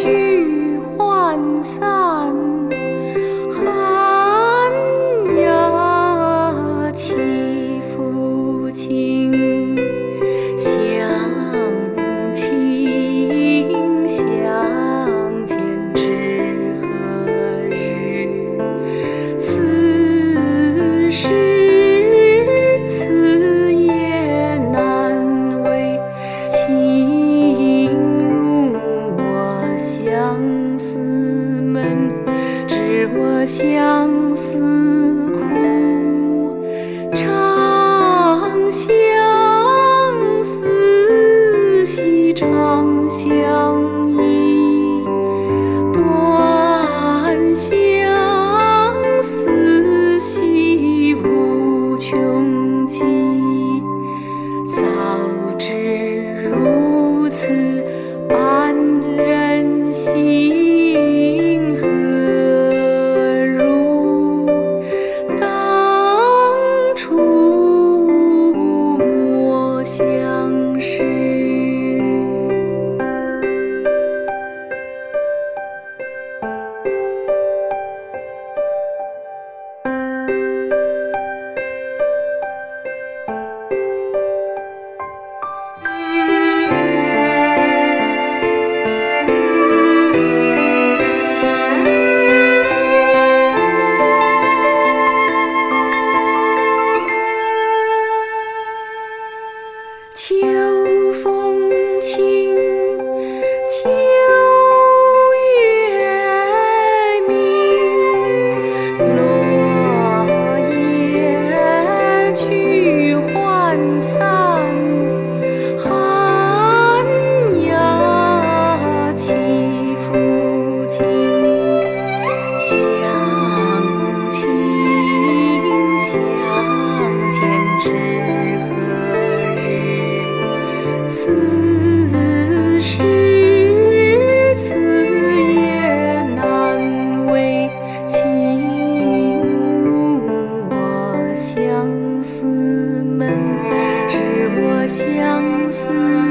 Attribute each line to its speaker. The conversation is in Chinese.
Speaker 1: 聚欢散我相思苦长相思兮长相秋风起相思门知我相思。